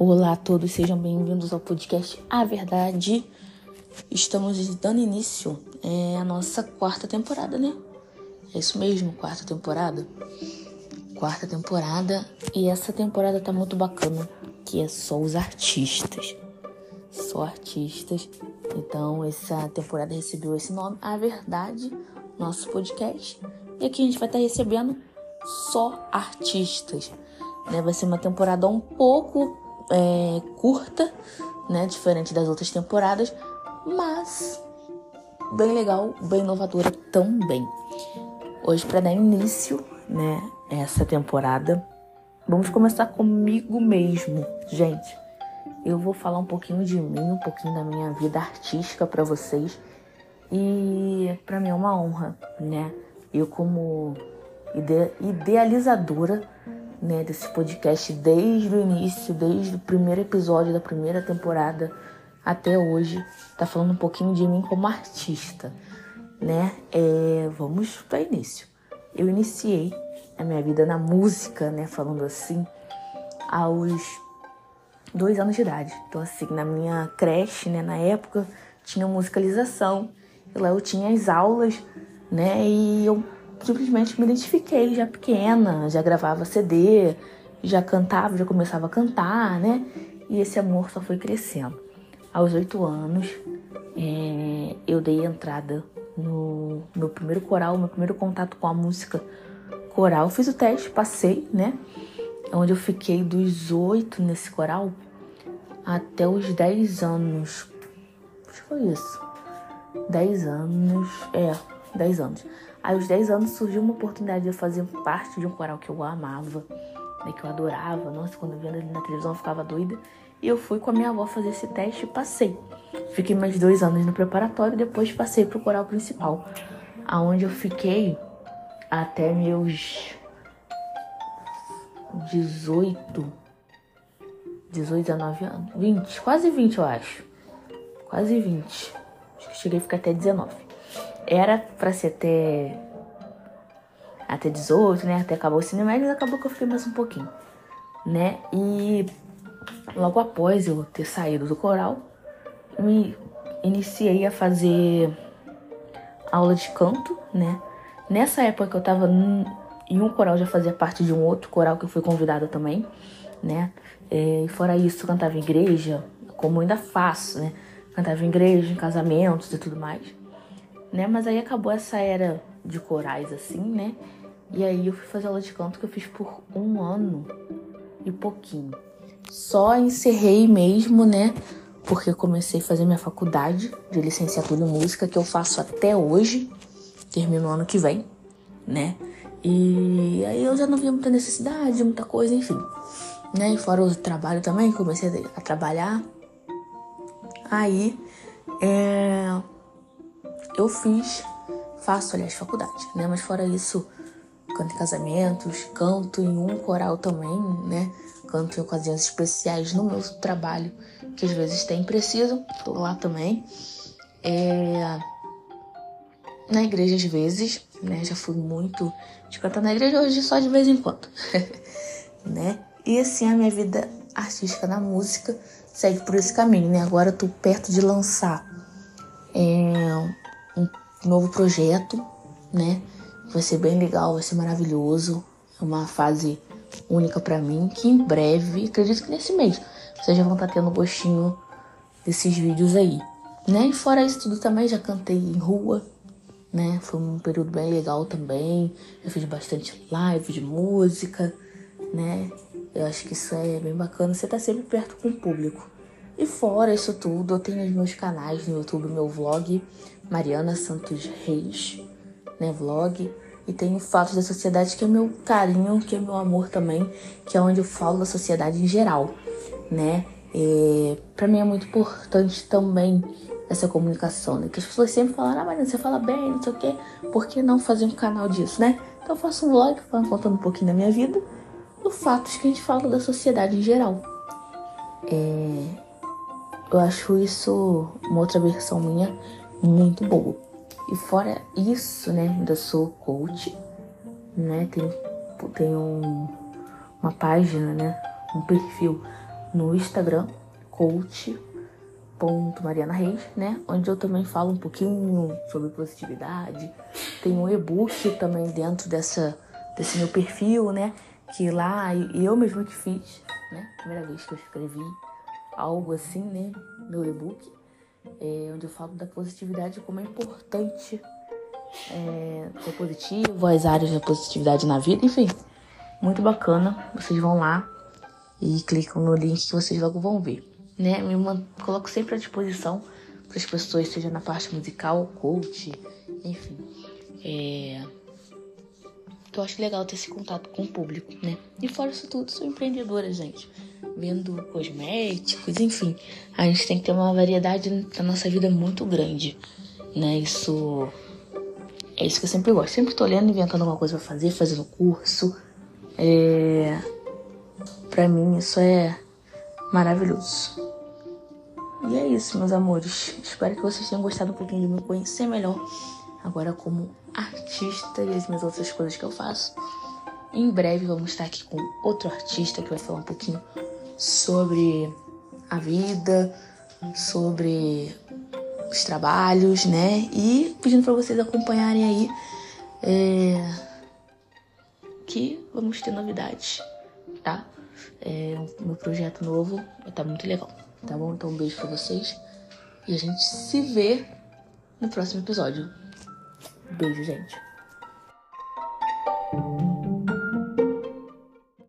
Olá a todos, sejam bem-vindos ao podcast A Verdade. Estamos dando início é a nossa quarta temporada, né? É isso mesmo, quarta temporada. Quarta temporada e essa temporada tá muito bacana, que é só os artistas. Só artistas. Então essa temporada recebeu esse nome, A Verdade, nosso podcast. E aqui a gente vai estar tá recebendo só artistas. Né? Vai ser uma temporada um pouco é, curta, né? Diferente das outras temporadas, mas bem legal, bem inovadora também. Hoje, para dar início, né, essa temporada, vamos começar comigo mesmo, gente. Eu vou falar um pouquinho de mim, um pouquinho da minha vida artística para vocês. E para mim é uma honra, né? Eu como ide idealizadora né, desse podcast desde o início, desde o primeiro episódio da primeira temporada até hoje, tá falando um pouquinho de mim como artista, né? É, vamos para início. Eu iniciei a minha vida na música, né, falando assim, aos dois anos de idade. Então, assim, na minha creche, né, na época, tinha musicalização. Lá eu tinha as aulas, né, e eu simplesmente me identifiquei já pequena, já gravava CD, já cantava, já começava a cantar, né? E esse amor só foi crescendo. Aos oito anos, é, eu dei entrada no meu primeiro coral, meu primeiro contato com a música coral. Fiz o teste, passei, né? Onde eu fiquei dos oito nesse coral até os dez anos. Acho que foi isso. Dez anos, é, dez anos. Aí, aos 10 anos, surgiu uma oportunidade de eu fazer parte de um coral que eu amava, né, que eu adorava. Nossa, quando eu via ele na televisão, eu ficava doida. E eu fui com a minha avó fazer esse teste e passei. Fiquei mais dois anos no preparatório depois passei pro coral principal, aonde eu fiquei até meus 18, 18, 19 anos, 20, quase 20 eu acho, quase 20. Acho que cheguei a ficar até 19 era para ser até até 18, né? Até acabar o médio, mas acabou que eu fiquei mais um pouquinho, né? E logo após eu ter saído do coral, me iniciei a fazer aula de canto, né? Nessa época que eu tava em um coral, já fazia parte de um outro coral que eu fui convidada também, né? É, e fora isso, cantava em igreja, como ainda faço, né? Cantava em igreja, em casamentos e tudo mais né? Mas aí acabou essa era de corais, assim, né? E aí eu fui fazer aula de canto que eu fiz por um ano e pouquinho. Só encerrei mesmo, né? Porque comecei a fazer minha faculdade de licenciatura em música, que eu faço até hoje. Termino ano que vem, né? E aí eu já não via muita necessidade, muita coisa, enfim. Né? E fora o trabalho também, comecei a trabalhar. Aí, é eu fiz, faço, aliás, faculdade, né? Mas fora isso, canto em casamentos, canto em um coral também, né? Canto em ocasiões especiais no meu trabalho, que às vezes tem preciso, tô lá também. É... Na igreja às vezes, né? Já fui muito de cantar na igreja, hoje só de vez em quando, né? E assim a minha vida artística na música segue por esse caminho, né? Agora eu tô perto de lançar é, novo projeto, né? Vai ser bem legal, vai ser maravilhoso. É uma fase única para mim, que em breve, acredito que nesse mês, vocês já vão estar tá tendo gostinho desses vídeos aí, né? E fora isso tudo também, já cantei em rua, né? Foi um período bem legal também. Eu fiz bastante live de música, né? Eu acho que isso é bem bacana. Você tá sempre perto com o público. E fora isso tudo, eu tenho os meus canais no YouTube, meu vlog, Mariana Santos Reis, né, vlog. E tenho Fatos da Sociedade, que é meu carinho, que é meu amor também, que é onde eu falo da sociedade em geral, né. E pra mim é muito importante também essa comunicação, né? Que as pessoas sempre falam, ah, Mariana, você fala bem, não sei o quê, por que não fazer um canal disso, né? Então eu faço um vlog contando um pouquinho da minha vida, do fatos que a gente fala da sociedade em geral. É, eu acho isso uma outra versão minha muito boa. E fora isso, né, ainda sou coach, né, tenho, tenho um, uma página, né, um perfil no Instagram, coach.mariana Reis, né? Onde eu também falo um pouquinho sobre positividade. Tem um e-book também dentro dessa, desse meu perfil, né? Que lá eu mesmo que fiz, né? Primeira vez que eu escrevi algo assim, né? Meu e-book. É, onde eu falo da positividade como é importante é, ser positivo, as áreas da positividade na vida, enfim. Muito bacana. Vocês vão lá e clicam no link que vocês logo vão ver. Né? Me coloco sempre à disposição para as pessoas, seja na parte musical, coach, enfim. É... Eu acho legal ter esse contato com o público, né? E fora isso tudo, sou empreendedora, gente. Vendo cosméticos, enfim. A gente tem que ter uma variedade na nossa vida muito grande, né? Isso é isso que eu sempre gosto. Sempre tô lendo, inventando alguma coisa pra fazer, fazendo curso. É... Pra mim isso é maravilhoso. E é isso, meus amores. Espero que vocês tenham gostado um pouquinho de me conhecer melhor. Agora como artista e as minhas outras coisas que eu faço. Em breve vamos estar aqui com outro artista que vai falar um pouquinho sobre a vida, sobre os trabalhos, né? E pedindo para vocês acompanharem aí é, que vamos ter novidades, tá? É, meu projeto novo tá muito legal, tá bom? Então um beijo para vocês e a gente se vê no próximo episódio. Beijo, gente.